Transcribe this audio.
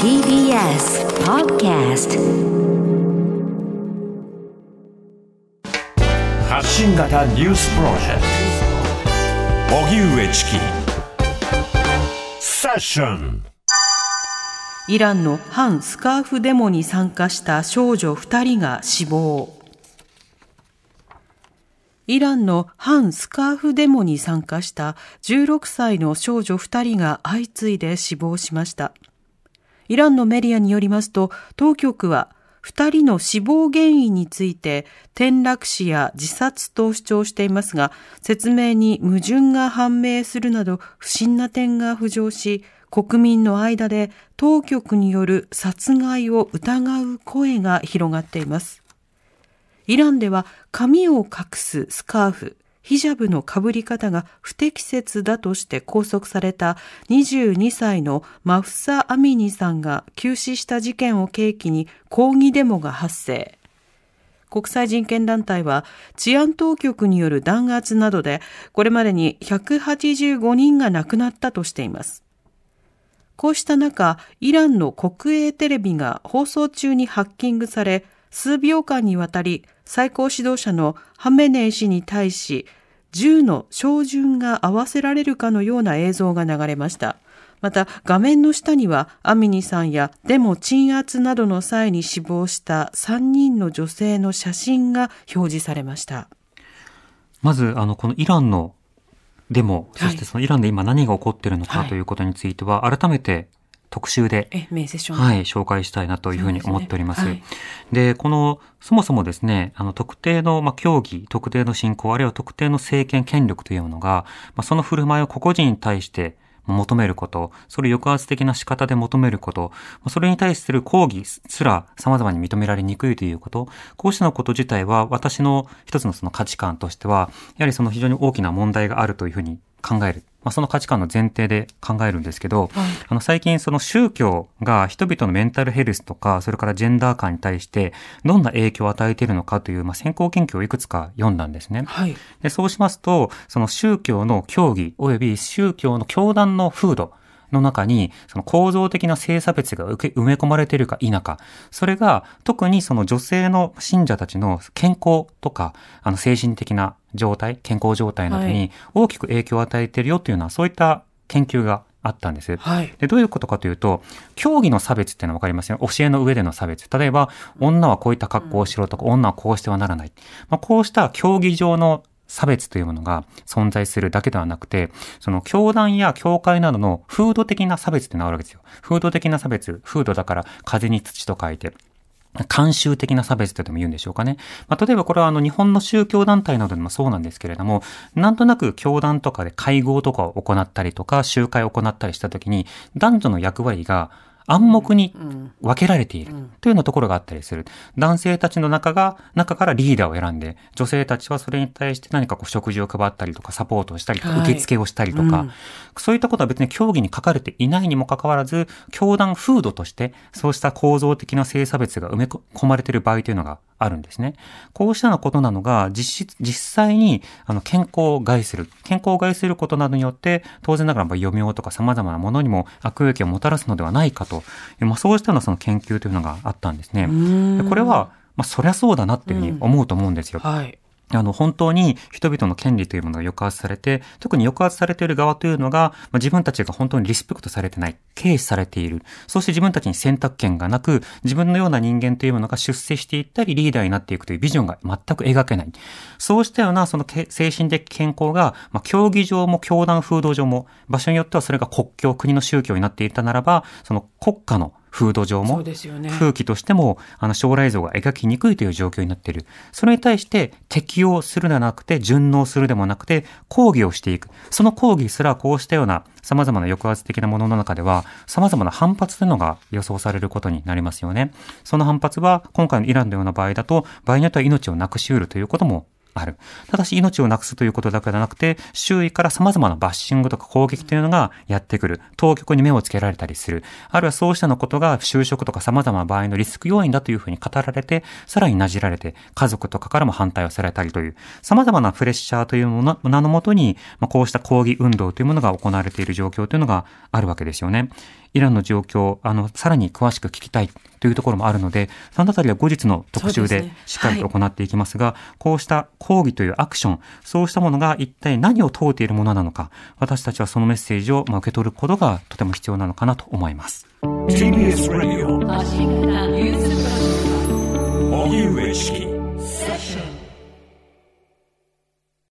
TBS Podcast 発信型ニュースプロジェクト。荻上チキ。セッション。イランの反スカーフデモに参加した少女2人が死亡。イランの反スカーフデモに参加した16歳の少女2人が相次いで死亡しました。イランのメディアによりますと、当局は2人の死亡原因について転落死や自殺と主張していますが、説明に矛盾が判明するなど不審な点が浮上し、国民の間で当局による殺害を疑う声が広がっています。イランでは髪を隠すスカーフ、ヒジャブの被り方が不適切だとして拘束された22歳のマフサ・アミニさんが急死した事件を契機に抗議デモが発生。国際人権団体は治安当局による弾圧などでこれまでに185人が亡くなったとしています。こうした中、イランの国営テレビが放送中にハッキングされ、数秒間にわたり最高指導者のハメネイ氏に対し、銃の照準が合わせられるかのような映像が流れました。また画面の下にはアミニさんやデモ鎮圧などの際に死亡した3人の女性の写真が表示されました。まず、あの、このイランのでも、そしてそのイランで今何が起こっているのかということについては、改めて特集で、はい、紹介したいなというふうに思っております。で、ねはい、この、そもそもですね、あの、特定の、まあ、競技、特定の信仰、あるいは特定の政権、権力というものが、まあ、その振る舞いを個々人に対して、求めること、それを抑圧的な仕方で求めること、それに対する抗議すら様々に認められにくいということ、こうしたのこと自体は私の一つのその価値観としては、やはりその非常に大きな問題があるというふうに考える。まあ、その価値観の前提で考えるんですけど、はい、あの最近その宗教が人々のメンタルヘルスとか、それからジェンダー感に対してどんな影響を与えているのかという、まあ、先行研究をいくつか読んだんですね。はい、でそうしますと、その宗教の教義及び宗教の教団の風土、の中に、その構造的な性差別が埋め込まれているか否か、それが特にその女性の信者たちの健康とか、あの精神的な状態、健康状態などに大きく影響を与えているよというような、そういった研究があったんです。はい、でどういうことかというと、競技の差別っていうのはわかりますよ。教えの上での差別。例えば、女はこういった格好をしろとか、うん、女はこうしてはならない。まあ、こうした競技上の差別というものが存在するだけではなくて、その教団や教会などの風土的な差別ってのがあるわけですよ。風土的な差別、風土だから風に土と書いて、慣習的な差別とでも言うんでしょうかね。まあ、例えばこれはあの日本の宗教団体などでもそうなんですけれども、なんとなく教団とかで会合とかを行ったりとか、集会を行ったりしたときに、男女の役割が暗黙に分けられている。というようなところがあったりする。男性たちの中が、中からリーダーを選んで、女性たちはそれに対して何かこう食事を配ったりとか、サポートをしたりとか、受付をしたりとか、はいうん、そういったことは別に競技に書かれていないにもかかわらず、教団風土として、そうした構造的な性差別が埋め込まれている場合というのがあるんですね。こうしたようなことなのが、実質、実際に、あの、健康を害する。健康を害することなどによって、当然ながら、余命とか様々なものにも悪影響をもたらすのではないかと、まあ、そうしたようなその研究というのがあったんですね。これは、まあ、そりゃそうだなっていうふうに思うと思うんですよ。うんはい。あの、本当に人々の権利というものが抑圧されて、特に抑圧されている側というのが、まあ、自分たちが本当にリスペクトされてない、軽視されている、そして自分たちに選択権がなく、自分のような人間というものが出世していったり、リーダーになっていくというビジョンが全く描けない。そうしたような、その精神的健康が、まあ、競技上も教団風土上も、場所によってはそれが国境、国の宗教になっていたならば、その国家の風土上も、空気としても、あの、将来像が描きにくいという状況になっている。それに対して適応するではなくて、順応するでもなくて、抗議をしていく。その抗議すらこうしたような様々な抑圧的なものの中では、様々な反発というのが予想されることになりますよね。その反発は、今回のイランのような場合だと、場合によっては命をなくし得るということもある。ただし命をなくすということだけではなくて、周囲から様々なバッシングとか攻撃というのがやってくる。当局に目をつけられたりする。あるいはそうしたのことが就職とか様々な場合のリスク要因だというふうに語られて、さらになじられて、家族とかからも反対をされたりという、様々なプレッシャーというもののもとに、まあ、こうした抗議運動というものが行われている状況というのがあるわけですよね。イランの状況、あの、さらに詳しく聞きたいというところもあるので、そのあたりは後日の特集でしっかりと行っていきますが、すねはい、こうした抗議というアクション、そうしたものが一体何を問うているものなのか、私たちはそのメッセージを受け取ることがとても必要なのかなと思います。TBS Radio 荻上チキ